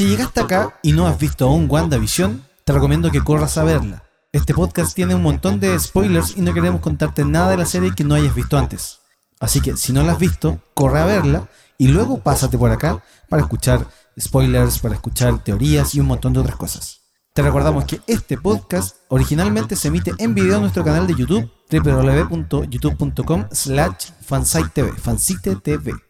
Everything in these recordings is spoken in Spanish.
Si llegaste acá y no has visto aún WandaVision, te recomiendo que corras a verla. Este podcast tiene un montón de spoilers y no queremos contarte nada de la serie que no hayas visto antes. Así que si no la has visto, corre a verla y luego pásate por acá para escuchar spoilers, para escuchar teorías y un montón de otras cosas. Te recordamos que este podcast originalmente se emite en video en nuestro canal de YouTube www.youtube.com slash fansite TV.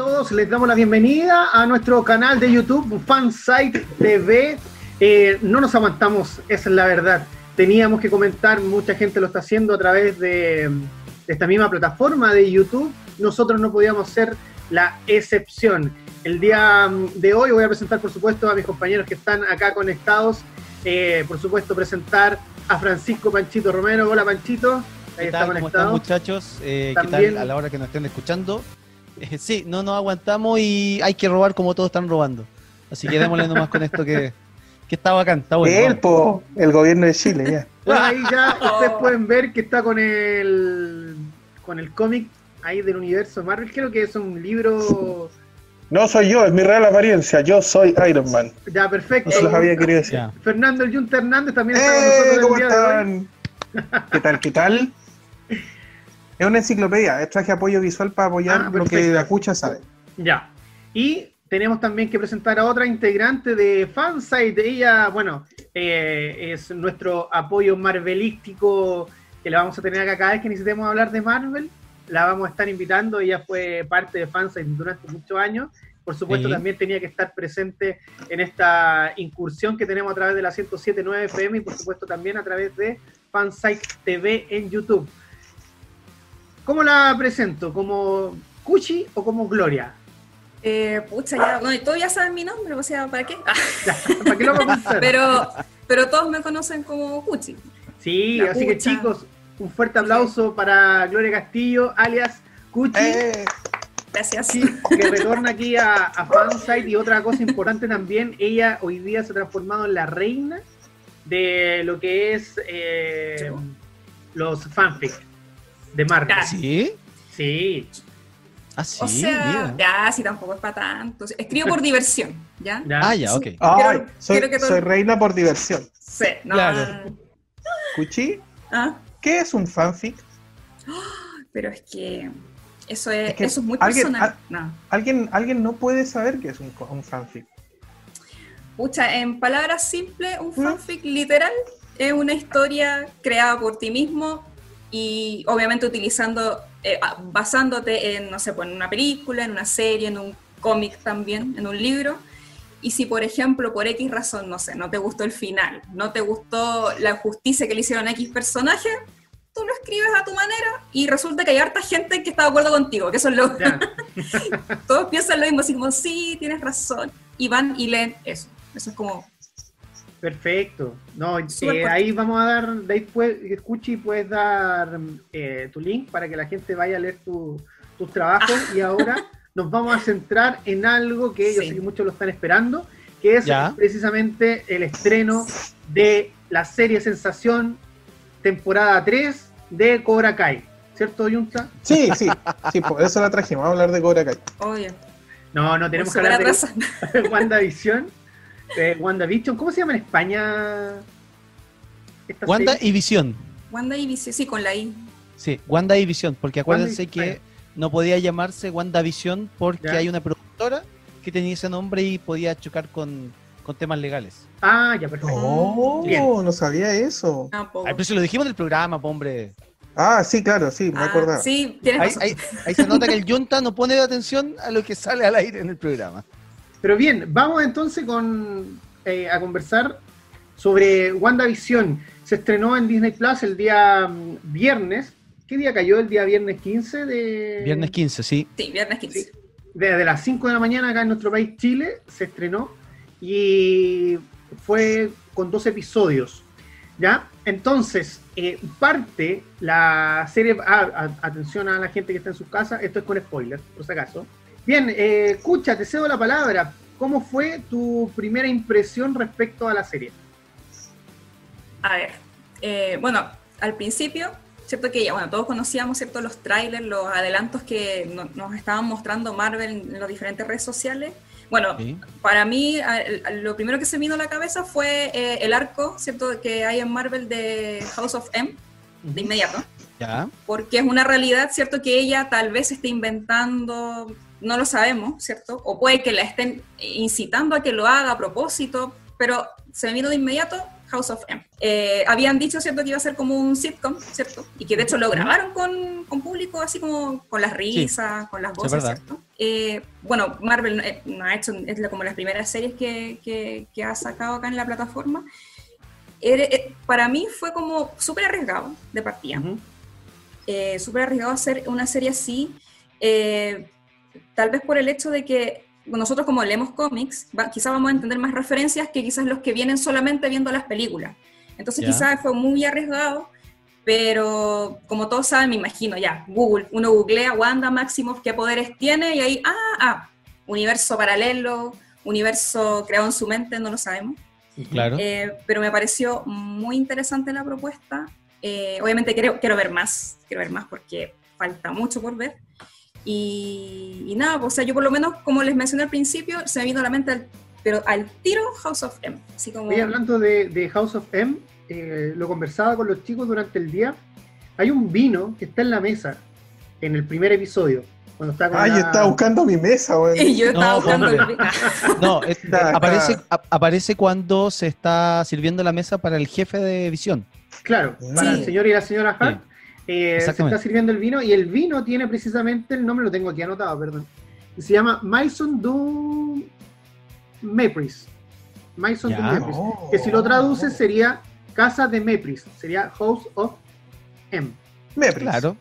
todos, les damos la bienvenida a nuestro canal de YouTube Fansite TV. Eh, no nos aguantamos, esa es la verdad. Teníamos que comentar, mucha gente lo está haciendo a través de, de esta misma plataforma de YouTube. Nosotros no podíamos ser la excepción. El día mm, de hoy voy a presentar, por supuesto, a mis compañeros que están acá conectados. Eh, por supuesto, presentar a Francisco Panchito Romero. Hola, Panchito. Ahí ¿Qué está? ¿Cómo están muchachos? Eh, ¿Qué tal a la hora que nos estén escuchando? Sí, no nos aguantamos y hay que robar como todos están robando. Así que démosle nomás con esto que, que está bacán, está bueno. El, po, el gobierno de Chile, ya. Bueno, ahí ya ustedes pueden ver que está con el con el cómic ahí del universo Marvel. Creo que es un libro No soy yo, es mi real apariencia. Yo soy Iron Man. ya perfecto. No se los había querido decir. Ya. Fernando el Junta Hernández también está con ¡Eh! nosotros ¿Cómo el día de hoy. ¿Qué tal? ¿Qué tal? Es una enciclopedia, es traje apoyo visual para apoyar Ah, lo que la cucha sabe. Ya. Y tenemos también que presentar a otra integrante de Fansite. Ella, bueno, eh, es nuestro apoyo marvelístico que la vamos a tener acá cada vez que necesitemos hablar de Marvel. La vamos a estar invitando. Ella fue parte de Fansite durante muchos años. Por supuesto, Sí. también tenía que estar presente en esta incursión que tenemos a través de la 107.9 FM y por supuesto también a través de Fansite TV en YouTube. ¿Cómo la presento? ¿Como Cuchi o como Gloria? Eh, pucha, ya, bueno, y todos ya saben mi nombre, o sea, ¿para qué? ¿Para qué lo vamos a hacer? pero, pero todos me conocen como Cuchi. sí, la así que chicos, un fuerte aplauso para Gloria Castillo, alias Cuchi, ¡Eh! Gracias. sí, que retorna aquí a, a Fansite. Y otra cosa importante también, ella hoy día se ha transformado en la reina de lo que es eh, los fanfic de Marvel. Ya. ¿Sí? Sí, Ah, sí, o sea, mira. ya, si tampoco es para tanto. Escribo por diversión, ¿ya? ya. Ah, ya, ok. Ay, Quiero- soy, quiero que todo- soy reina por diversión. Sí, no. Claro. Cuchi, Ah, ¿qué es un fanfic? pero es que eso es, Es que eso es muy alguien- personal. No. ¿Alguien, alguien no puede saber qué es un, un fanfic. Pucha, en palabras simples, un ¿Mm? fanfic literal es una historia creada por ti mismo y obviamente utilizando, eh, basándote en, no sé, pues en una película, en una serie, en un cómic también, en un libro. Y si, por ejemplo, por X razón, no sé, no te gustó el final, no te gustó la justicia que le hicieron a X personaje, tú lo escribes a tu manera y resulta que hay harta gente que está de acuerdo contigo, que eso es lo... ya. Todos piensan lo mismo, así como, sí, tienes razón. Y van y leen eso. Eso es como, Perfecto. No, eh, ahí vamos a dar, de ahí puedes, escuche y puedes dar eh, tu link para que la gente vaya a leer tu- tus trabajos. Y ahora nos vamos a centrar en algo que yo sé que muchos lo están esperando, que es Ya. precisamente el estreno de la serie Sensación temporada 3 de Cobra Kai. ¿Cierto, Junta? Sí, sí, sí, por eso la trajimos. Vamos a hablar de Cobra Kai. obvio. No, no tenemos que hablar de WandaVision. Eh, WandaVision, ¿cómo se llama en España? esta Wanda serie? y Visión. Wanda y Vicio, sí, con la I. Sí, Wanda y Visión, porque acuérdense que no podía llamarse WandaVision porque Ya. hay una productora que tenía ese nombre y podía chocar con, con temas legales. Ah, ya, perfecto. Oh, Bien. no sabía eso. Tampoco. Ay, pero si lo dijimos en el programa, hombre. Ah, sí, claro, sí, me Ah, acordaba. Sí, tienes Ahí, razón. ahí- ahí se nota que el Junta no pone atención a lo que sale al aire en el programa. Pero bien, vamos entonces con, eh, a conversar sobre WandaVision. Se estrenó en Disney Plus el día mm, viernes. ¿Qué día cayó? El día viernes 15 de... Viernes 15, sí. Sí, viernes 15. Sí. Desde las 5 de la mañana acá en nuestro país, Chile, se estrenó. Y fue con dos episodios. ¿Ya? Entonces, eh, parte la serie. ah, a- atención a la gente que está en sus casas, esto es con spoilers, por si acaso. Bien, eh, escucha, te cedo la palabra. ¿Cómo fue tu primera impresión respecto a la serie? A ver, eh, bueno, al principio, cierto que ya, bueno, todos conocíamos, cierto, los trailers, los adelantos que no- nos estaban mostrando Marvel en las diferentes redes sociales. Bueno, Sí. para mí, a- a- lo primero que se me vino a la cabeza fue eh, el arco, cierto, que hay en Marvel de House of M, de inmediato Ya. porque es una realidad, ¿cierto? Que ella tal vez esté inventando, no lo sabemos, ¿cierto? O puede que la estén incitando a que lo haga a propósito, pero se me vino de inmediato House of M. Eh, habían dicho, ¿cierto? Que iba a ser como un sitcom, ¿cierto? Y que de hecho lo grabaron con, con público, así como con las risas, con las es voces. ¿cierto? Eh, bueno, Marvel eh, no ha hecho, es como las primeras series que, que- que ha sacado acá en la plataforma. Era- eh, para mí fue como súper arriesgado de partida eh, súper arriesgado hacer una serie así, eh, tal vez por el hecho de que nosotros como leemos cómics, quizás vamos a entender más referencias que quizás los que vienen solamente viendo las películas. Entonces Ya. quizás fue muy arriesgado, pero como todos saben, me imagino ya, Google, uno googlea Wanda Maximoff, qué poderes tiene, y ahí, ah, ah, universo paralelo, universo creado en su mente, no lo sabemos. Claro. Eh, pero me pareció muy interesante la propuesta. Eh, obviamente quiero, quiero ver más, quiero ver más porque falta mucho por ver. Y, y nada, pues, o sea, yo por lo menos, como les mencioné al principio, se me vino a la mente, al- pero al tiro House of M. Así como, Oye, hablando de, de House of M, eh, lo conversaba con los chicos durante el día. Hay un vino que está en la mesa en el primer episodio. Cuando está con Ay, la- yo estaba buscando mi mesa, weón. y yo estaba No, buscando el- No, es- Está- aparece, a- aparece cuando se está sirviendo la mesa para el jefe de visión. Claro, para Sí. el señor y la señora Hart. Eh, se está sirviendo el vino y el vino tiene precisamente el nombre, lo tengo aquí anotado, perdón. Se llama Maison du Mepris. Maison du. Mepris. Oh. Que si lo traduces sería Casa de Mepris. Sería House of M. Mepris. Claro.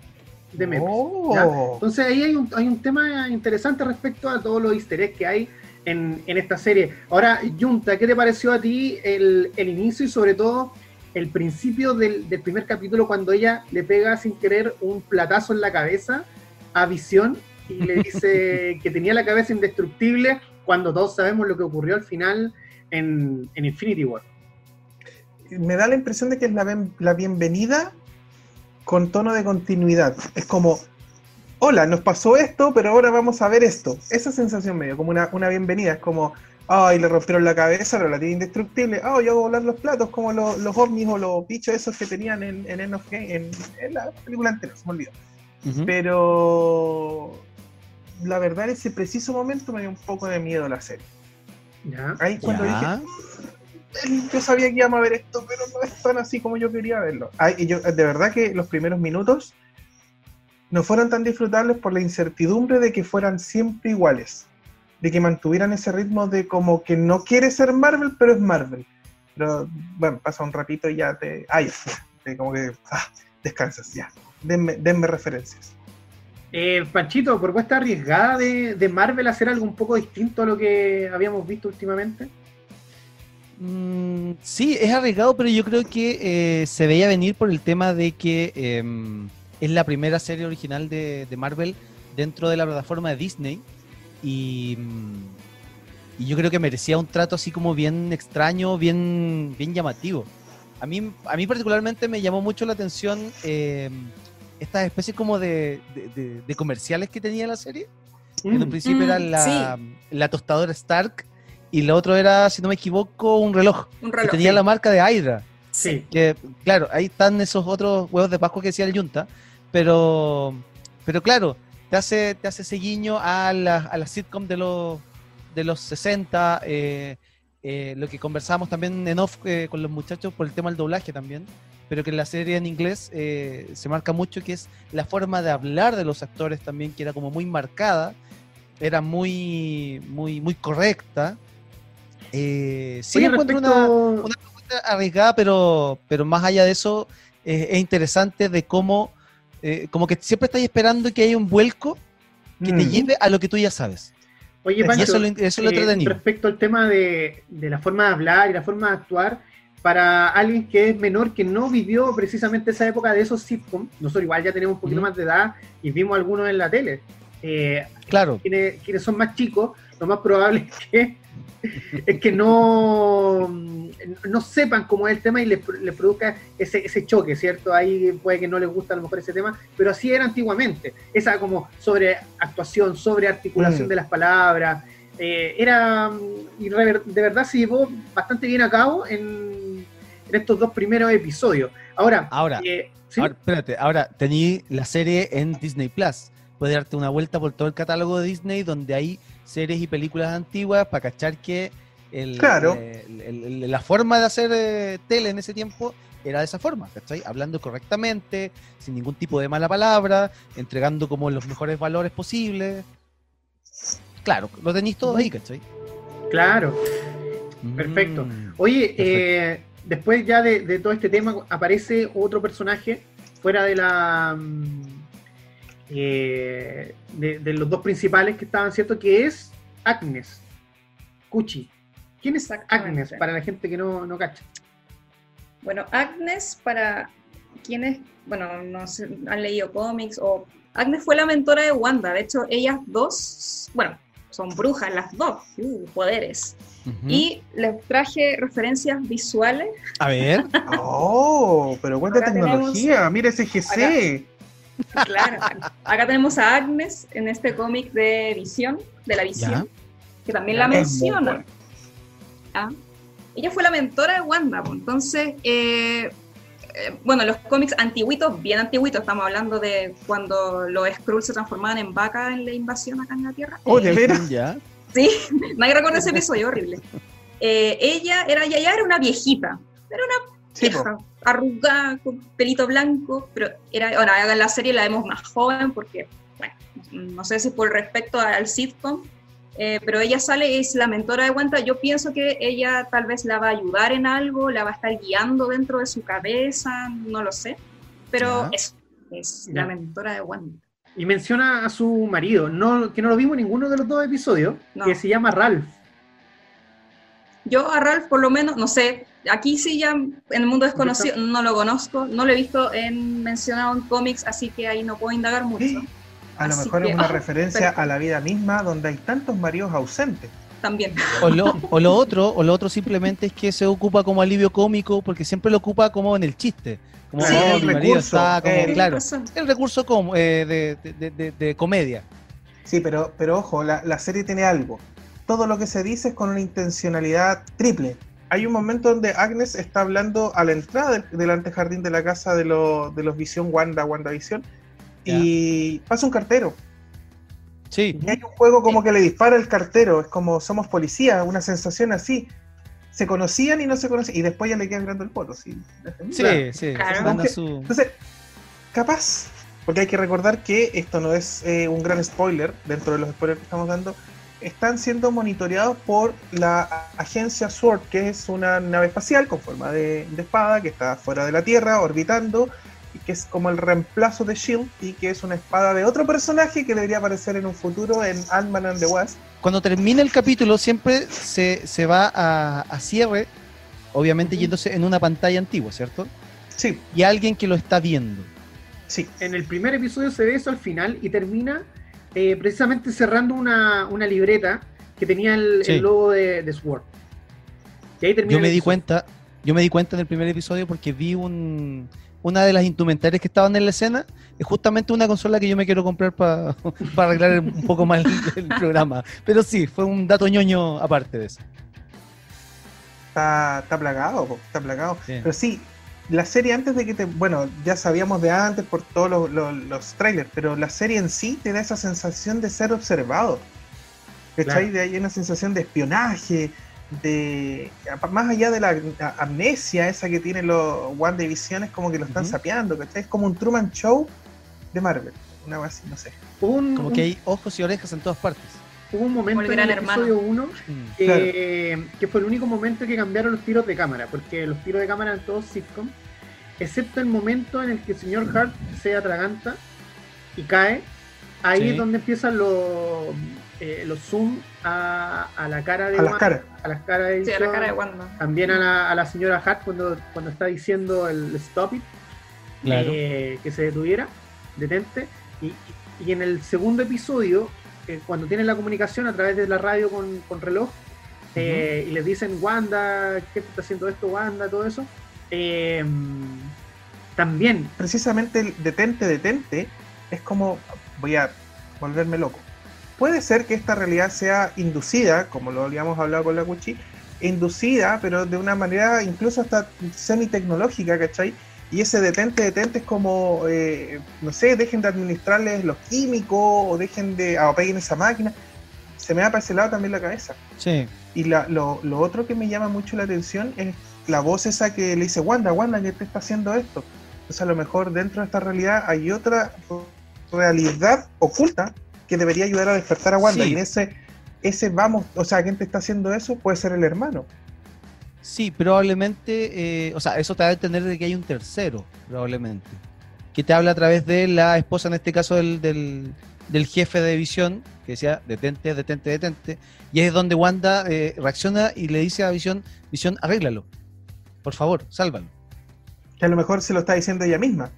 De Mepris. Oh. Entonces ahí hay un, hay un tema interesante respecto a todos los easter eggs que hay en, en esta serie. Ahora, Junta, ¿qué te pareció a ti el, el inicio y sobre todo el principio del, del primer capítulo cuando ella le pega sin querer un platazo en la cabeza a Visión y le dice que tenía la cabeza indestructible cuando todos sabemos lo que ocurrió al final en, en Infinity War? me da la impresión de que es la, ben- la bienvenida con tono de continuidad. Es como, hola, nos pasó esto, pero ahora vamos a ver esto. Esa sensación medio, como una, una bienvenida. Es como, ay, le rompieron la cabeza, pero la tiene indestructible. Ah, yo hago volar los platos como los, los ovnis o los bichos esos que tenían en, en, End of Game- en, en la película anterior, se me olvidó. Pero la verdad, en ese preciso momento me dio un poco de miedo la serie. ¿Ya? Ahí cuando dije, Ya. yo sabía que íbamos a ver esto, pero no es tan así como yo quería verlo. Ay, yo, de verdad que los primeros minutos no fueron tan disfrutables por la incertidumbre de que fueran siempre iguales, de que mantuvieran ese ritmo de como que no quiere ser Marvel, pero es Marvel. Pero bueno, pasa un ratito y ya te... Ay, ya, te- como que ah, descansas, ya. Denme, denme referencias. Eh, Panchito, propuesta arriesgada de, de Marvel hacer algo un poco distinto a lo que habíamos visto últimamente. Mm, sí, es arriesgado, pero yo creo que eh, se veía venir por el tema de que em, es la primera serie original de, de Marvel dentro de la plataforma de Disney y, mm, y yo creo que merecía un trato así como bien extraño, bien, bien llamativo. A mí, a mí particularmente me llamó mucho la atención em, estas especies como de, de- de- de comerciales que tenía la serie. En un Mm. principio Mm, era la, la tostadora Stark y la otra era, si no me equivoco, un reloj un que reloj. tenía sí. la marca de Hydra. Sí. Que, claro, ahí están esos otros huevos de Pascua que decía el Junta, pero, pero claro, te hace, te hace ese guiño a la, a la sitcom de los, de los 60, eh, eh, lo que conversábamos también en off eh, con los muchachos por el tema del doblaje también, pero que en la serie en inglés se marca mucho que es la forma de hablar de los actores también, que era como muy marcada, era muy, muy, muy correcta. Sí Oye, encuentro una, respecto- una propuesta arriesgada, pero, pero más allá de eso, es interesante de cómo, eh, como que siempre estás esperando que haya un vuelco que te Mm. lleve a lo que tú ya sabes. Oye, Pancho, eso es lo, eso es lo eh, respecto al tema de, de la forma de hablar y la forma de actuar, para alguien que es menor, que no vivió precisamente esa época de esos sitcoms, nosotros igual ya tenemos un poquito más de edad y vimos algunos en la tele. Eh, Claro, quienes, quienes son más chicos, lo más probable es que, es que no, no sepan cómo es el tema y les, les produzca ese, ese choque, ¿cierto? Ahí puede que no les gusta a lo mejor ese tema, pero así era antiguamente. Esa como sobre actuación, sobre articulación Mm. de las palabras. eh, era, y de verdad se llevó bastante bien a cabo en, en estos dos primeros episodios. Ahora, ahora, eh, ¿sí? ahora, espérate, ahora tení la serie en Disney Plus. Puedes darte una vuelta por todo el catálogo de Disney donde hay series y películas antiguas para cachar que el, Claro. el- el- el- la forma de hacer eh, tele en ese tiempo era de esa forma, ¿cachai? Hablando correctamente, sin ningún tipo de mala palabra, entregando como los mejores valores posibles. Claro, lo tenéis todo ahí, ¿cachai? claro. Perfecto. Mm. Oye, Perfecto. eh, después ya de, de todo este tema aparece otro personaje fuera de la mm, eh, de, de los dos principales que estaban, ¿cierto? Que es Agnes, Cuchi. ¿Quién es. Agnes? Para la gente que no, no cacha. Bueno, Agnes, para quienes, bueno, no sé, han leído cómics o... Agnes fue la mentora de Wanda, de hecho ellas dos, bueno, son brujas las dos, uh, poderes. Y les traje referencias visuales. A ver, Oh, pero cuánta Acá tecnología. Mira ese GC. Claro, acá tenemos a Agnes en este cómic de Visión, de la Visión, Ya. que también la menciona. Ah. Ella fue la mentora de Wanda, pues, entonces, eh, eh, bueno, los cómics antiguitos, bien antiguitos, estamos hablando de cuando los Skrulls se transformaban en vaca en la invasión acá en la Tierra. Oh, de Eh, veras. ya. Sí, nadie recuerda ese episodio horrible. Eh, ella era, ya, ya era una viejita, era una Sí, po. arrugada, con pelito blanco, pero era, ahora en la serie la vemos más joven porque, bueno, no sé si por respecto al sitcom, eh, pero ella sale, es la mentora de Wanda, yo pienso que ella tal vez la va a ayudar en algo, la va a estar guiando dentro de su cabeza, no lo sé, pero eso, es la mentora de Wanda. Y menciona a su marido, no, que no lo vimos en ninguno de los dos episodios, No. que se llama Ralph. Yo a Ralph por lo menos, no sé, aquí sí ya en el mundo desconocido no lo conozco, no lo he visto en, mencionado en cómics, así que ahí no puedo indagar mucho. A lo Así mejor que- es una ah, referencia perfecto. a la vida misma donde hay tantos maridos ausentes. También. O lo, o lo otro, o lo otro simplemente es que se ocupa como alivio cómico, porque siempre lo ocupa como en el chiste. Como Sí, oh, el mi marido recurso, está como, el- claro, el recurso como, eh, de, de- de- de comedia. Sí, pero, pero ojo, la, la serie tiene algo. Todo lo que se dice es con una intencionalidad triple. Hay un momento donde Agnes está hablando a la entrada del, del antejardín de la casa de, lo- de los Visión Wanda, WandaVision, y pasa un cartero. Sí, Y hay un juego como que le dispara el cartero, es como somos policía, una sensación así. Se conocían y no se conocían, y después ya le quedan mirando el poto. ¿sí? sí, Claro. sí. Claro. Entonces, capaz, porque hay que recordar que esto no es eh, un gran spoiler dentro de los spoilers que estamos dando, están siendo monitoreados por la agencia SWORD, que es una nave espacial con forma de, de espada que está fuera de la Tierra, orbitando, y que es como el reemplazo de Shield, y que es una espada de otro personaje que debería aparecer en un futuro en Ant-Man and the Wasp. Cuando termina el capítulo siempre se, se va a, a cierre, obviamente yéndose en una pantalla antigua, ¿cierto? Sí, Y alguien que lo está viendo. sí. En el primer episodio se ve eso al final y termina eh, precisamente cerrando una, una libreta que tenía el, Sí. el logo de, de Sword. Y ahí termina Yo me di cuenta, yo me di cuenta en el primer episodio porque vi un, una de las indumentarias que estaban en la escena, es justamente una consola que yo me quiero comprar para arreglar un poco más el, el programa. Pero sí, fue un dato ñoño aparte de eso. Está, está plagado, está plagado. Sí. Pero sí, la serie antes de que te. Bueno, ya sabíamos de antes por todos los, los- los trailers, pero la serie en sí te da esa sensación de ser observado. ¿Cachai? Claro. De ahí una sensación de espionaje, de. Más allá de la amnesia esa que tienen los One Division, es como que lo están Ujú. sapeando, ¿cachai? Es como un Truman Show de Marvel. Una cosa así, no sé. Un, Como un- que hay ojos y orejas en todas partes. Hubo un momento el en el episodio 1 Mm. que, que fue el único momento que cambiaron los tiros de cámara, porque los tiros de cámara en todos sitcom, excepto el momento en el que el señor Hart se atraganta y cae, ahí Sí. es donde empiezan los, eh, los zoom a, a la cara de A las Wanda, caras. a las caras de Sí, a la Vision, cara de Wanda. también a la, a la señora Hart cuando, cuando está diciendo el stop it, Claro. eh, que se detuviera, detente. Y, y en el segundo episodio, cuando tienen la comunicación a través de la radio con, con reloj, eh, y les dicen, Wanda, ¿qué te está haciendo esto, Wanda? Todo eso. eh, también, precisamente el detente, detente, es como, voy a volverme loco. Puede ser que esta realidad sea inducida, como lo habíamos hablado con la Cuchi, inducida, pero de una manera incluso hasta semi-tecnológica, ¿cachai? Y ese detente, detente es como, eh, no sé, dejen de administrarles los químicos o dejen de apaguen esa máquina. Se me va para ese lado también la cabeza. Sí. Y la- lo, lo otro que me llama mucho la atención es la voz esa que le dice, Wanda, Wanda, ¿qué te está haciendo esto? Entonces a lo mejor dentro de esta realidad hay otra realidad oculta que debería ayudar a despertar a Wanda. Sí. Y en ese, ese vamos, o sea, ¿quién te está haciendo eso? Puede ser el hermano. Sí, probablemente, eh, o sea, eso te da a entender de que hay un tercero, probablemente, que te habla a través de la esposa, en este caso del, del, del jefe de Visión, que decía, detente, detente, detente, y es donde Wanda eh, reacciona y le dice a Visión, Visión, arréglalo, por favor, sálvalo. Que a lo mejor se lo está diciendo ella misma.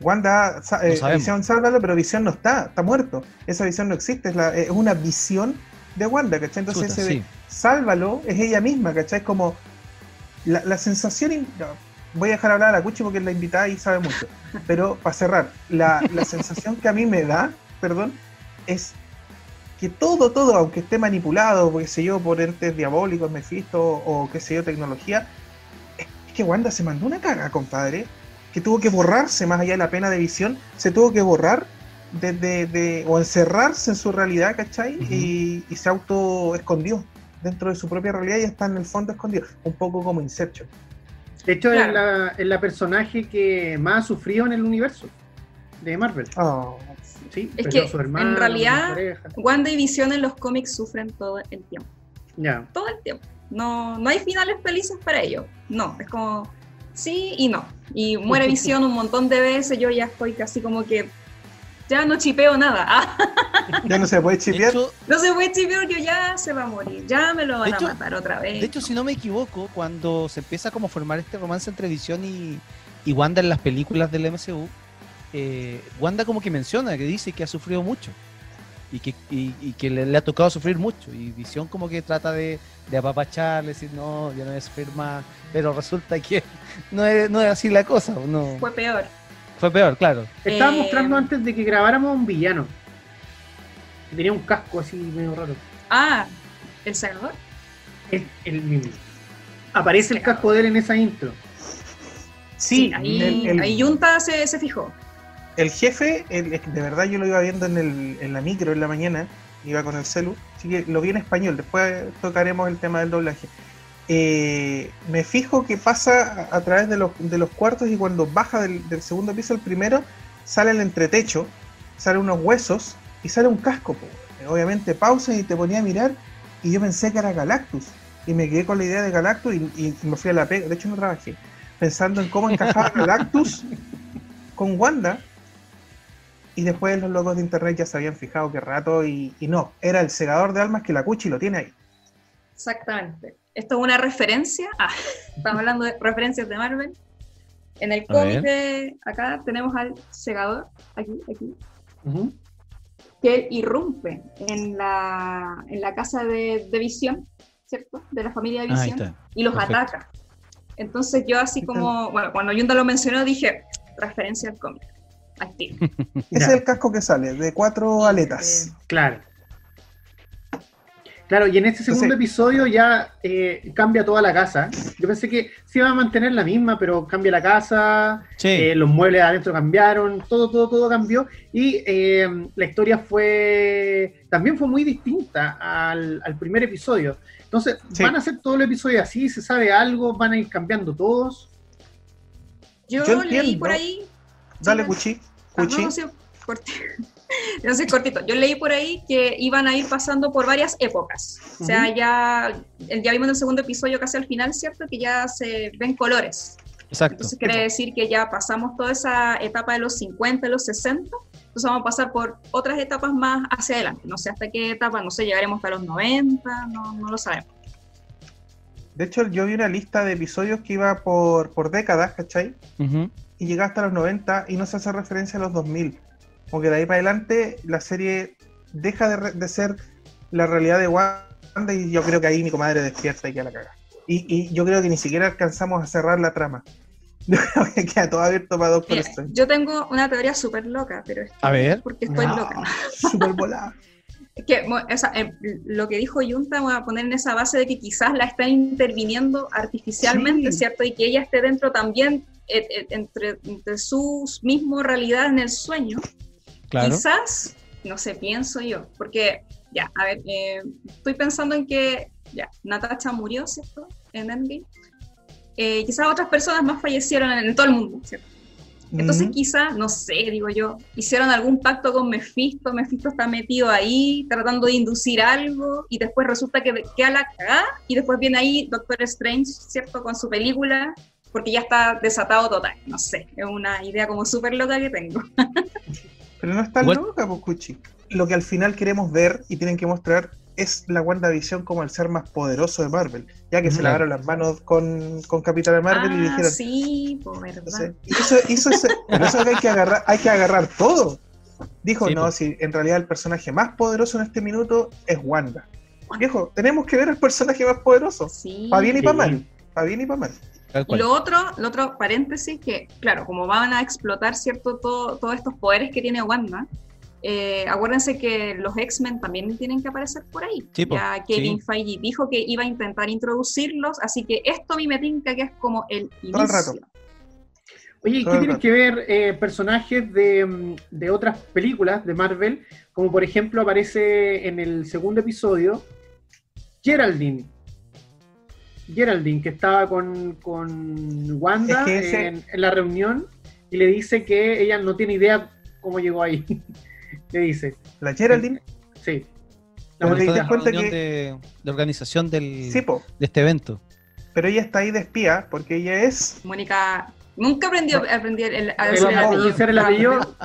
Wanda, No eh. Visión, sálvalo, pero Visión no está, está muerto. Esa visión no existe, es, la- es una visión de Wanda, ¿cachai? Entonces Chuta, ese sí. Sálvalo es ella misma, ¿cachai? Es como la, la sensación. in- voy a dejar hablar a la Cuchi porque es la invitada y sabe mucho. Pero para cerrar, la, la sensación que a mí me da, perdón, es que todo, todo, aunque esté manipulado, qué sé yo, por entes diabólicos, Mephisto o qué sé yo, tecnología, es que Wanda se mandó una caga, compadre, que tuvo que borrarse más allá de la pena de visión, se tuvo que borrar de, de- de- o encerrarse en su realidad, ¿cachai? Y, y se auto escondió dentro de su propia realidad y está en el fondo escondido, un poco como Inception. de hecho, Claro. es, la, es la personaje que más ha sufrido en el universo de Marvel. Oh, Sí, Es perdió que, a su hermano, en realidad-. Wanda y Visión en los cómics sufren todo el tiempo. Ya. Todo el tiempo. No, no hay finales felices para ellos. No, es como sí y no. Y muere Visión un montón de veces. Yo ya estoy casi como que ya no chipeo nada. Ya no se puede De chipear. hecho, no se puede chipear, yo ya se va a morir. Ya me lo van De hecho- a matar otra vez. de hecho, si no me equivoco, cuando se empieza como a formar este romance entre Visión y, y Wanda en las películas del MCU, eh, Wanda como que menciona, que dice que ha sufrido mucho y que, y, y que le, le ha tocado sufrir mucho. Y Visión como que trata de, de apapacharle, decir, no, yo no voy a sufrir más, pero resulta que no es, no es así la cosa, no. Fue peor. Fue peor, claro. Estaba Eh, mostrando antes de que grabáramos a un villano. Que tenía un casco así medio raro. Ah, el senador. El, el mismo. Aparece el casco de él en esa intro. Sí, ahí, el, el- ahí Junta se, se fijó. el jefe, de verdad yo lo iba viendo en, el, en la micro en la mañana, iba con el celu, así que lo vi en español, después tocaremos el tema del doblaje. Eh, me fijo que pasa a, a través de los, de los cuartos y cuando baja del, del segundo piso al primero, sale el entretecho, sale unos huesos y sale un casco. po. Obviamente pausa y te ponía a mirar y yo pensé que era Galactus. Y me quedé con la idea de Galactus y, y me fui a la pega, de hecho no trabajé, pensando en cómo encajaba Galactus con Wanda. Y después los locos de internet ya se habían fijado que rato y, y no, era el segador de almas que la Cuchi lo tiene ahí. Exactamente. Esto es una referencia. Ah, estamos hablando de referencias de Marvel. En el cómic de acá tenemos al segador, aquí, aquí. Que irrumpe en la, en la casa de, de Visión, ¿cierto? De la familia de Ah, Visión, y los Perfecto. ataca. Entonces yo así como, bueno, cuando Yunda lo mencionó dije, referencia al cómic, al tiro. Ese Ya. es el casco que sale, de cuatro aletas. Eh, Claro. Claro, y en este segundo Entonces- episodio ya eh, cambia toda la casa. Yo pensé que se iba a mantener la misma, pero cambia la casa, Sí. eh, los muebles adentro cambiaron, todo, todo, todo cambió. Y eh, la historia fue también fue muy distinta al, al primer episodio. Entonces, Sí. ¿van a hacer todo el episodio así? ¿Se sabe algo? ¿Van a ir cambiando todos? yo, Yo leí entiendo. por ahí... Dale, Sí, Cuchi. Ah, Cuchi. no, sí, no sé, cortito. Yo leí por ahí que iban a ir pasando por varias épocas. O sea, ya, ya vimos en el segundo episodio casi al final, ¿cierto? Que ya se ven colores. Exacto. Entonces quiere decir que ya pasamos toda esa etapa de los 50, los 60, entonces vamos a pasar por otras etapas más hacia adelante. No sé hasta qué etapa, no sé, llegaremos hasta los 90, no, no lo sabemos. De hecho, yo vi una lista de episodios que iba por, por décadas, ¿cachai? Y llega hasta los 90 y no se hace referencia a los 2000. Porque de ahí para adelante la serie deja de, re- de ser la realidad de Wanda y yo creo que ahí mi comadre despierta y queda la caga. Y, y yo creo que ni siquiera alcanzamos a cerrar la trama. Yo creo que queda todo abierto para Doctor Mira, Strange. yo tengo una teoría súper loca, pero es que- A ver. porque estoy No, loca. Súper volada. Es que o sea, eh, lo que dijo Junta voy a poner en esa base de que quizás la están interviniendo artificialmente, Sí. ¿cierto? Y que ella esté dentro también eh, eh, entre, entre sus mismos realidades en el sueño. Claro. Quizás, no sé, pienso yo, porque ya, a ver, eh, estoy pensando en que ya, Natasha murió, ¿cierto? En Endgame. Eh, quizás otras personas más fallecieron en, en todo el mundo, ¿cierto? Entonces Ujú. quizás, no sé, digo yo, hicieron algún pacto con Mephisto, Mephisto está metido ahí tratando de inducir algo y después resulta que queda la cagada y después viene ahí Doctor Strange, ¿cierto? Con su película, porque ya está desatado total, no sé, es una idea como súper loca que tengo. Pero no está loca, pues, Cuchi. Lo que al final queremos ver y tienen que mostrar es la WandaVision como el ser más poderoso de Marvel. Ya que se lavaron las manos con, con Capitana Marvel y ah, dijeron. sí, pues verdad. Entonces, eso, eso es, por eso que hay que agarrar, hay que agarrar todo. Dijo, Sí, no, pues. si en realidad el personaje más poderoso en este minuto es Wanda. Viejo, tenemos que ver el personaje más poderoso. Sí. Para bien y para mal. Para bien y para mal. Y lo otro, lo otro paréntesis, que claro, como van a explotar cierto todo, todos estos poderes que tiene Wanda, eh, acuérdense que los X-Men también tienen que aparecer por ahí. Sí, ya Kevin sí. Feige dijo que iba a intentar introducirlos, así que esto a mí me tinca que es como el inicio. Todo el rato. Oye, ¿y Todo qué tienen que ver eh, personajes de, mm, de otras películas de Marvel? Como por ejemplo aparece en el segundo episodio Geraldine. Geraldine, que estaba con, con Wanda Es que ese- en, en la reunión y le dice que ella no tiene idea cómo llegó ahí. le dice, La Geraldine, sí. La te está das cuenta que- de, de organización del, sí, de este evento. pero ella está ahí de espía porque ella es Mónica nunca aprendió, aprendí el, el- a decir el Rambo, apellido. pronunciar el apellido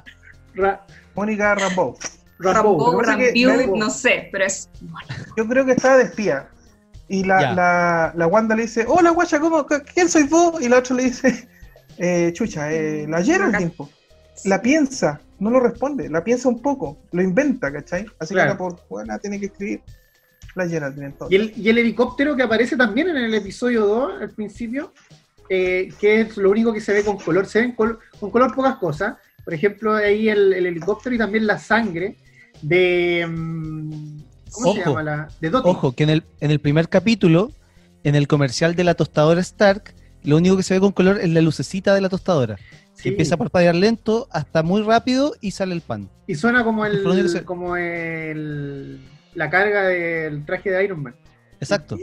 Ra- Mónica. Rambo. Rambo, que Rambeau, Rambo. no sé, pero es Yo creo que estaba de espía. Y la, la, la Wanda le dice, hola guacha, ¿cómo, ¿quién sois vos? Y la otra le dice, eh, chucha, eh, la Geraldine. po". La piensa, no lo responde, la piensa un poco, lo inventa, ¿cachai? Así Claro. que ahora por buena tiene que escribir la Geraldine entonces. Y el, y el helicóptero que aparece también en el episodio 2, al principio, eh, que es lo único que se ve con color. Se ven col- con color pocas cosas. Por ejemplo, ahí el, el helicóptero y también la sangre de. mm, ¿Cómo se Ojo. llama? La, de Dottie. Ojo, que en el, en el primer capítulo, en el comercial de la tostadora Stark, lo único que se ve con color es la lucecita de la tostadora. Sí. Que empieza a parpadear lento hasta muy rápido y sale el pan. Y suena como el, se- como el, la carga del traje de Iron Man. Exacto.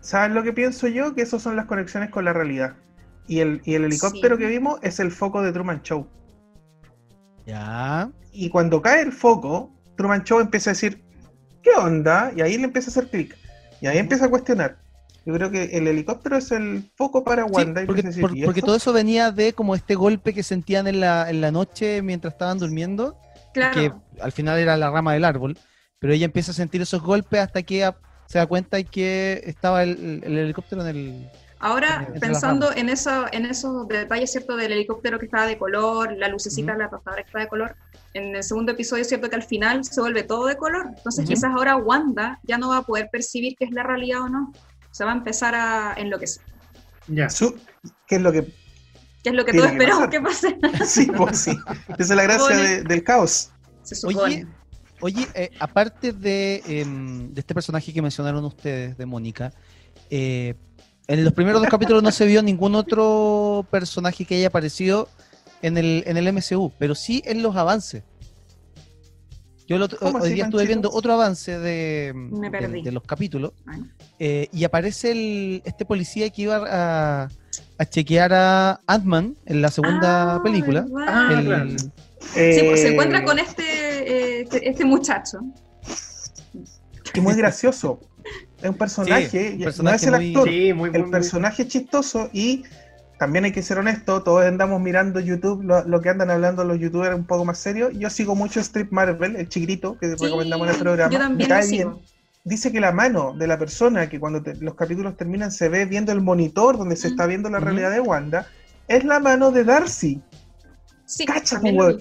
¿Sabes lo que pienso yo? Que esas son las conexiones con la realidad. Y el, y el helicóptero Sí. que vimos es el foco de Truman Show. Ya. Y cuando cae el foco, Truman Show empieza a decir, ¿qué onda? Y ahí le empieza a hacer clic. Y ahí empieza a cuestionar. Yo creo que el helicóptero es el foco para Sí, Wanda. y porque, a decir, por- "¿Y porque esto?". todo eso venía de como este golpe que sentían en la, en la noche mientras estaban durmiendo, claro. que al final era la rama del árbol, pero ella empieza a sentir esos golpes hasta que a- se da cuenta de que estaba el, el helicóptero en el... Ahora, las pensando en, eso, en esos detalles, ¿cierto? Del helicóptero que estaba de color, la lucecita Ujú. de la tostadora que está de color, en el segundo episodio es cierto que al final se vuelve todo de color. Entonces, quizás ahora Wanda ya no va a poder percibir qué es la realidad o no. Se va a empezar a enloquecer. Ya. ¿Qué es lo que ¿Qué es lo que todos esperamos que pase? Sí, pues sí. Esa es la gracia de- del caos. Se supone. Oye, oye eh, aparte de, em, de este personaje que mencionaron ustedes, de Mónica, eh, en los primeros dos capítulos no se vio ningún otro personaje que haya aparecido en el, en el MCU, pero sí en los avances. Yo el otro- ¿Cómo hoy así, día estuve viendo otro avance de, de- los capítulos Bueno. eh, y aparece el, este policía que iba a, a chequear a Ant-Man en la segunda Ah, película. Ah, El- claro. Sí, pues se Eh, encuentra con este, eh, este, este muchacho. que muy gracioso. Es un personaje, Sí, un no personaje es el muy- actor. Sí, muy el muy- personaje es chistoso y también hay que ser honesto, todos andamos mirando YouTube, lo, lo que andan hablando los youtubers un poco más serios. Yo sigo mucho Strip Marvel, el chiquitito que Sí, recomendamos en el programa. yo Me también lo cae sigo. bien. Dice que la mano de la persona que cuando te- los capítulos terminan se ve viendo el monitor donde se Mm. está viendo la realidad de Wanda, es la mano de Darcy. Sí, Cacha, pues.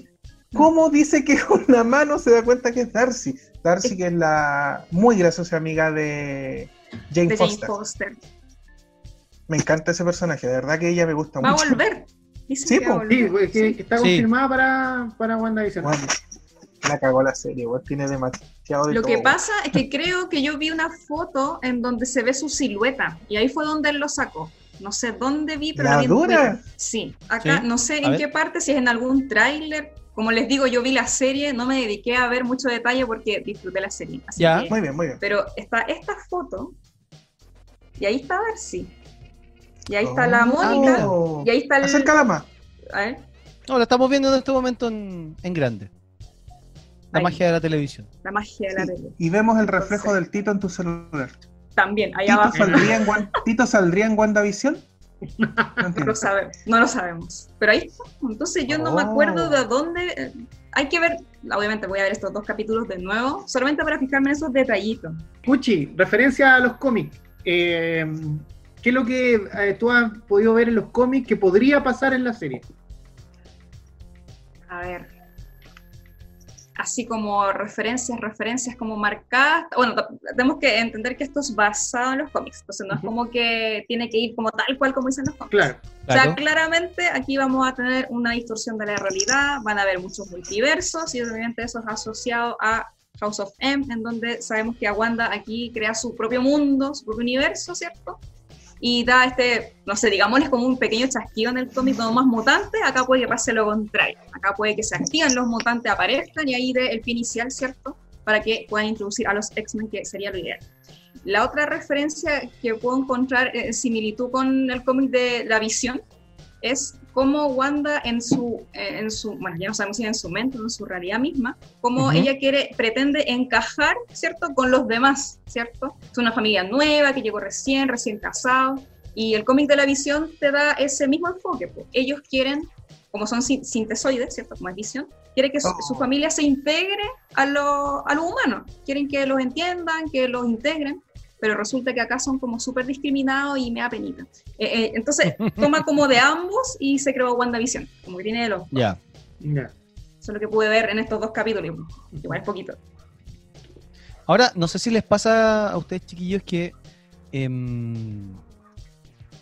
¿Cómo dice que con la mano se da cuenta que es Darcy? Darcy, que es la muy graciosa amiga de Jane de Jane Foster. Me encanta ese personaje, de verdad que ella me gusta Va a mucho. volver. Dicen Sí, que va a po. Sí, volver. pues, que Sí. está Sí. confirmada para, para WandaVision. Bueno, la cagó la serie, weón, tiene demasiado de Lo que pasa es que creo que yo vi una foto en donde se ve su silueta y ahí fue donde él lo sacó. No sé dónde vi, pero ¿La vi dura? Twitter. Sí, acá Sí, no sé a en ver. qué parte, si es en algún tráiler. Como les digo, yo vi la serie, no me dediqué a ver mucho detalle porque disfruté la serie. así Ya. que- Muy bien, muy bien. pero está esta foto y ahí está Darcy. Y ahí está la Oh. Mónica y ahí está el... Acércala más. No, lo estamos viendo en este momento en, en grande. La Ahí. magia de la televisión. la magia de la Sí, tele. Y vemos el reflejo Entonces- del Tito en tu celular. También, ahí ¿Tito abajo. saldría, en ¿Tito saldría en WandaVision? No lo sabemos, no lo sabemos. Pero ahí está. Entonces yo no me Oh. acuerdo de dónde. eh, Hay que ver, obviamente voy a ver estos dos capítulos de nuevo, solamente para fijarme en esos detallitos. Puchi, referencia a los cómics. Eh, ¿Qué es lo que eh, tú has podido ver en los cómics que podría pasar en la serie? A ver. Así como referencias, referencias como marcadas. Bueno, tenemos que entender que esto es basado en los cómics. Entonces no es como que tiene que ir como tal cual como dicen los cómics. Claro. O sea, claramente aquí vamos a tener una distorsión de la realidad, van a haber muchos multiversos y obviamente eso es asociado a House of M, en donde sabemos que Wanda aquí crea su propio mundo, su propio universo, ¿cierto? Y da este, no sé, digámosles como un pequeño chasquido en el cómic donde más mutantes, acá puede que pase lo contrario. Acá puede que se activen los mutantes, aparezcan y ahí dé el pie inicial, ¿cierto? Para que puedan introducir a los X-Men, que sería lo ideal. La otra referencia que puedo encontrar en similitud con el cómic de La Visión es cómo Wanda en su, eh, en su, bueno, ya no sabemos si en su mente o en su realidad misma, cómo ella quiere, pretende encajar, ¿cierto?, con los demás, ¿cierto? Es una familia nueva que llegó recién, recién casado, y el cómic de la visión te da ese mismo enfoque, pues. ellos quieren, como son sin- sintesoides, ¿cierto?, como es visión, quiere que su, Oh. su familia se integre a lo, a lo humano, quieren que los entiendan, que los integren, pero resulta que acá son como súper discriminados y me da penita. Eh, eh, entonces, toma como de ambos y se creó WandaVision, como que tiene de los. Ya. Ya. Eso es lo que pude ver en estos dos capítulos, igual es poquito. Ahora, no sé si les pasa a ustedes, chiquillos, que em,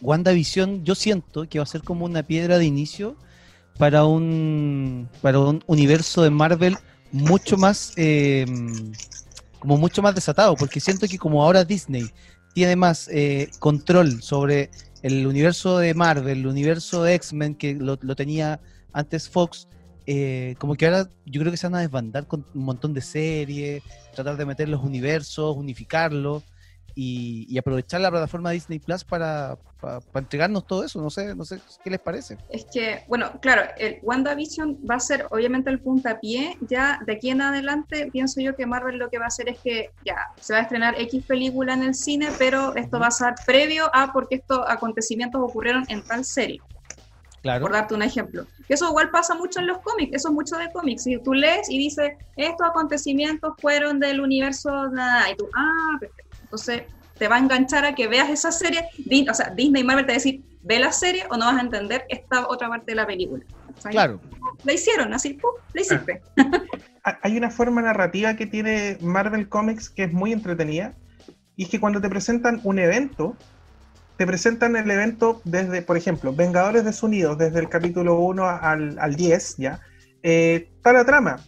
WandaVision yo siento que va a ser como una piedra de inicio para un, para un universo de Marvel mucho más em, como mucho más desatado, porque siento que como ahora Disney tiene más eh, control sobre el universo de Marvel, el universo de X-Men que lo, tenía antes Fox, eh, como que ahora yo creo que se van a desbandar con un montón de series, tratar de meter los universos, unificarlos y, y aprovechar la plataforma Disney Plus para, para, para entregarnos todo eso. No sé, no sé qué les parece. Es que, bueno, claro, el WandaVision va a ser obviamente el puntapié. Ya de aquí en adelante, pienso yo que Marvel lo que va a hacer es que ya se va a estrenar X película en el cine, pero esto va a ser previo a porque estos acontecimientos ocurrieron en tal serie. Claro. por darte un ejemplo. Que eso igual pasa mucho en los cómics, eso es mucho de cómics. Si tú lees y dices, estos acontecimientos fueron del universo, nada, y tú, ah, perfecto. Entonces te va a enganchar a que veas esa serie. O sea, Disney y Marvel te va a decir, ve la serie o no vas a entender esta otra parte de la película. ¿Cachai? Claro. La hicieron, así, ¡pum! la hiciste. Ha- Hay una forma narrativa que tiene Marvel Comics que es muy entretenida, y es que cuando te presentan un evento, te presentan el evento desde, por ejemplo, Vengadores Desunidos, desde el capítulo 1 al, al 10, ¿ya? Eh, está la trama.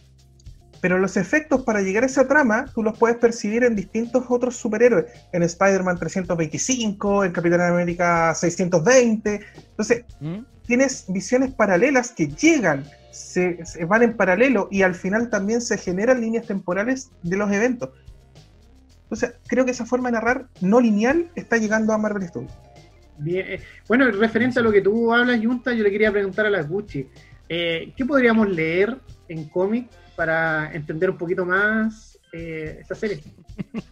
Pero los efectos para llegar a esa trama, tú los puedes percibir en distintos otros superhéroes. En Spider-Man 325, en Capitán América 620. Entonces, ¿Mm? tienes visiones paralelas que llegan, se, se van en paralelo y al final también se generan líneas temporales de los eventos. Entonces, creo que esa forma de narrar no lineal está llegando a Marvel Studios. Bien, eh, bueno, referente a lo que tú hablas, Junta, yo le quería preguntar a la Gucci, eh, ¿qué podríamos leer en cómic para entender un poquito más eh, esta serie?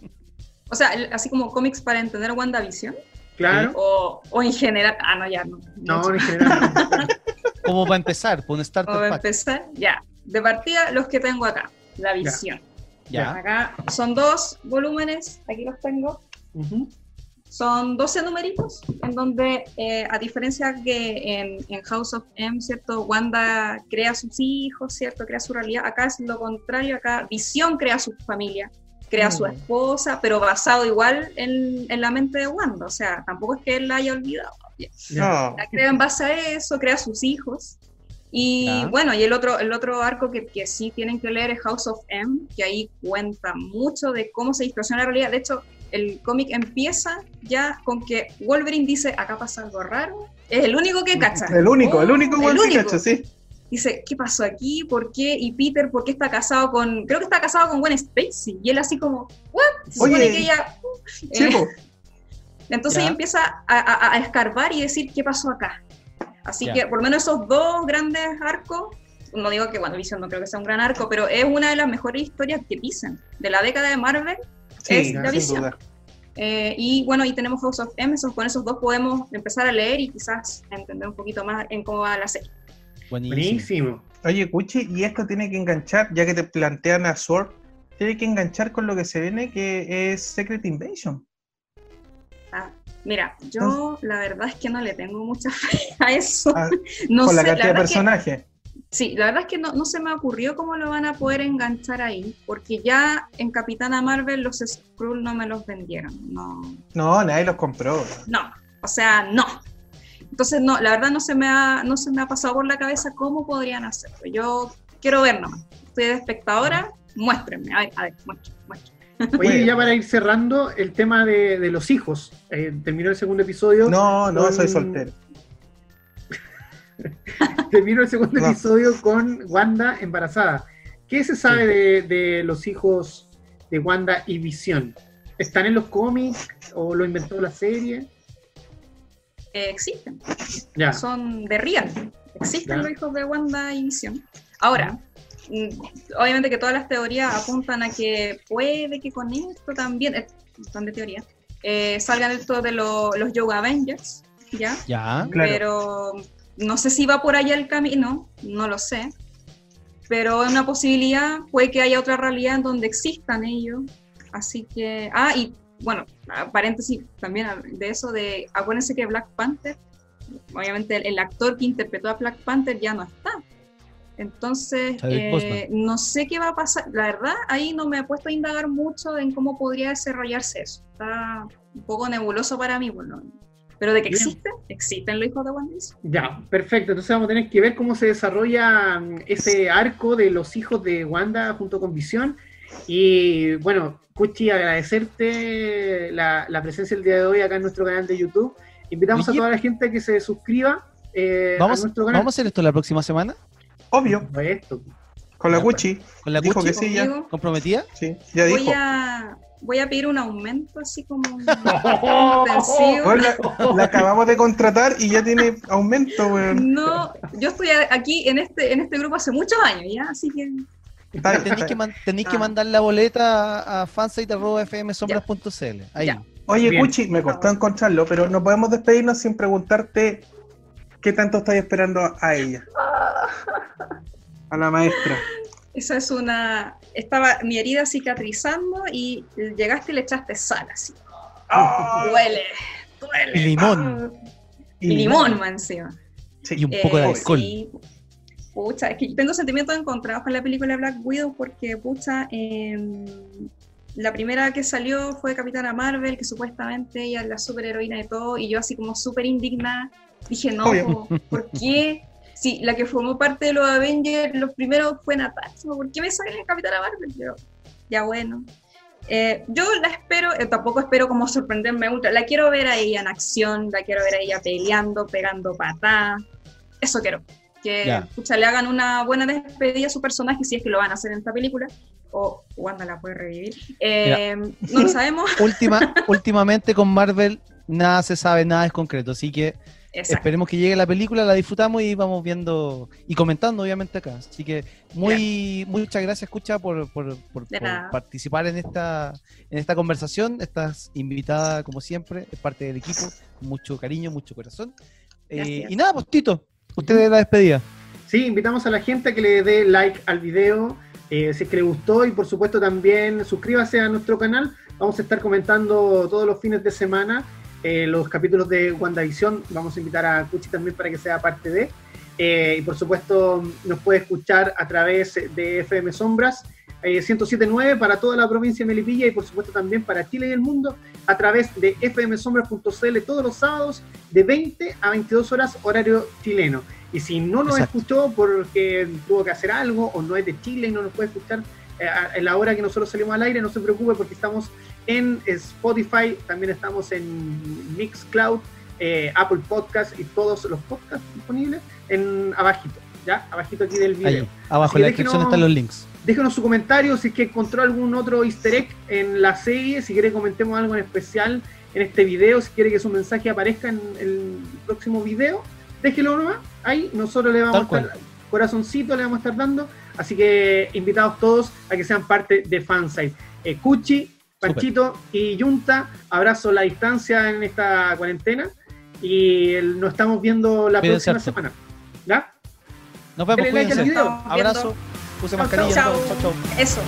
O sea, el- así como cómics para entender WandaVision. Claro. O, o en general. Ah, no, ya no. No, en general. no. Como para empezar, por un starter Para pack. empezar, ya. De partida, los que tengo acá. La visión. Ya. Acá son dos volúmenes, aquí los tengo. Ujú. Son 12 numeritos, en donde, eh, a diferencia que en, en House of M, ¿cierto? Wanda crea sus hijos, ¿cierto? Crea su realidad. Acá es lo contrario, acá Visión crea su familia, crea su Mm. esposa, pero basado igual en, en la mente de Wanda. O sea, tampoco es que él la haya olvidado. No. La crea en base a eso, crea sus hijos. Y Ya. bueno, y el otro, el otro arco que, que sí tienen que leer es House of M, que ahí cuenta mucho de cómo se distorsiona la realidad. De hecho, el cómic empieza ya con que Wolverine dice, acá pasa algo raro. Es el único que cacha. El único, el Oh, único el weón que único. cacha, sí. Dice, ¿qué pasó aquí? ¿Por qué? Y Peter, ¿por qué está casado con... Creo que está casado con Gwen Stacy. Y él así como, ¿what? Se supone Oye, que ella... Eh, entonces Ya. ella empieza a, a- a escarbar y decir qué pasó acá. Así Ya. que por lo menos esos dos grandes arcos, no digo que WandaVision no creo que sea un gran arco, pero es una de las mejores historias que pisan de la década de Marvel. Sí, es la sin visión. duda. Eh, y bueno, y tenemos House of M, esos- con esos dos podemos empezar a leer y quizás entender un poquito más en cómo va la serie. Buenísimo. Buenísimo. Oye, Cuchi, y esto tiene que enganchar, ya que te plantean a Sword, tiene que enganchar con lo que se viene, que es Secret Invasion. Ah, mira, yo la verdad es que no le tengo mucha fe a eso. Ah, no con la cantidad de es que- personajes. Sí, la verdad es que no, no se me ocurrió cómo lo van a poder enganchar ahí, porque ya en Capitana Marvel los Skrull no me los vendieron, no, No, nadie los compró. no, o sea, no. Entonces, no, la verdad no se me ha, no se me ha pasado por la cabeza cómo podrían hacerlo. Yo quiero ver nomás, estoy de espectadora, muéstrenme, a ver, a ver, muéstrenme, muéstrenme. Oye, Bueno. ya para ir cerrando, el tema de, de los hijos. Eh, terminó el segundo episodio. No, no, Con- soy soltero. Terminó el segundo No. episodio con Wanda embarazada. ¿Qué se sabe de, de los hijos de Wanda y Visión? ¿Están en los cómics o lo inventó la serie? Eh, existen, Ya. son de real, existen Ya. los hijos de Wanda y Visión. Ahora, mm, obviamente que todas las teorías apuntan a que puede que con esto también, eh, están de teoría, eh, salgan esto de lo- los Yoga Avengers, ¿ya? Ya. Claro. Pero no sé si va por allá el camino, no lo sé. Pero es una posibilidad, puede que haya otra realidad en donde existan ellos. Así que, ah, y bueno, paréntesis también de eso, de, acuérdense que Black Panther, obviamente el, el actor que interpretó a Black Panther ya no está. Entonces, eh, no sé qué va a pasar. La verdad, ahí no me he puesto a indagar mucho en cómo podría desarrollarse eso. Está un poco nebuloso para mí, bueno, pero de que existen, existen los hijos de One Piece. Ya, perfecto. Entonces vamos a tener que ver cómo se desarrolla mm, ese arco de los hijos de Wanda junto con Visión. Y bueno, Cuchi, agradecerte la, la presencia el día de hoy acá en nuestro canal de YouTube. Invitamos a toda la gente que se suscriba eh, a ¿Vamos, nuestro canal. ¿Vamos a hacer esto la próxima semana? Obvio, esto. con la Gucci. ¿Con la Dijo Gucci? que sí, ya. ¿Comprometida? Sí, ya voy dijo. a, voy a pedir un aumento así como la, la acabamos de contratar y ya tiene aumento, weón. No, yo estoy aquí en este, en este grupo hace muchos años ya, así que Tenéis que, bien. man- tenéis que Ah. mandar la boleta a, fansite.fmsombras.cl. Ahí. Ya. Oye, Bien. Cuchi, me costó encontrarlo, pero no podemos despedirnos sin preguntarte qué tanto estáis esperando a ella. A la maestra. esa es una... Estaba mi herida cicatrizando y llegaste y le echaste sal así. Duele, duele. Y limón. Y limón más encima. Sí. Y un poco de Eh, alcohol. sí. Pucha, es que tengo sentimientos encontrados con la película Black Widow porque, pucha, em, la primera que salió fue Capitana Marvel, que supuestamente ella es la superheroína de todo, y yo así como súper indignada, dije, no, ¿por qué? Si la que formó parte de los Avengers, los primeros fue Natasha, ¿por qué me sale Capitana Marvel? Pero, ya bueno. Eh, yo la espero, eh, tampoco espero como sorprenderme ultra, la quiero ver a ella en acción, la quiero ver a ella peleando, pegando patadas, eso quiero. Que Ya. pucha, le hagan una buena despedida a su personaje, si es que lo van a hacer en esta película, o Wanda la puede revivir. Eh, no lo sabemos. Última, últimamente con Marvel nada se sabe, nada es concreto. Así que Exacto. Esperemos que llegue la película, la disfrutamos y vamos viendo y comentando, obviamente, acá. Así que muy, muchas gracias, escucha, por, por- por- por participar en esta, en esta conversación. Estás invitada, como siempre, es parte del equipo, con mucho cariño, mucho corazón. Eh, y nada, pues Tito, usted de la despedida. Sí, invitamos a la gente a que le dé like al video, eh, si es que le gustó, y por supuesto también suscríbase a nuestro canal. Vamos a estar comentando todos los fines de semana eh, los capítulos de WandaVision. Vamos a invitar a Cuchi también para que sea parte de. Eh, y por supuesto nos puede escuchar a través de FM Sombras eh, 107.9 para toda la provincia de Melipilla y por supuesto también para Chile y el mundo a través de fmsombras.cl todos los sábados de 20 a 22 horas horario chileno. Y si no nos Exacto. escuchó porque tuvo que hacer algo o no es de Chile y no nos puede escuchar eh, en la hora que nosotros salimos al aire, no se preocupe porque estamos en Spotify, también estamos en Mixcloud, eh, Apple Podcast y todos los podcasts disponibles en abajito, ¿ya? Abajito aquí del video. Ahí, abajo en la descripción están los links. Déjenos su comentario si es que encontró algún otro easter egg en la serie, si quiere que comentemos algo en especial en este video, si quiere que su mensaje aparezca en el próximo video, déjelo nomás, ahí nosotros le vamos Tal a estar, corazoncito le vamos a estar dando, así que invitados todos a que sean parte de Fansite. Eh, Cuchi, Panchito y Yunta, abrazo a la distancia en esta cuarentena y el- nos estamos viendo la Cuídense próxima harto. semana. ¿Ya? Nos vemos, like al video. Abrazo, viendo. use Chao, mascarilla. chao. Eso.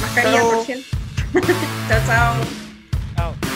Mascarilla Chao. por gel. chao, chao. Chao.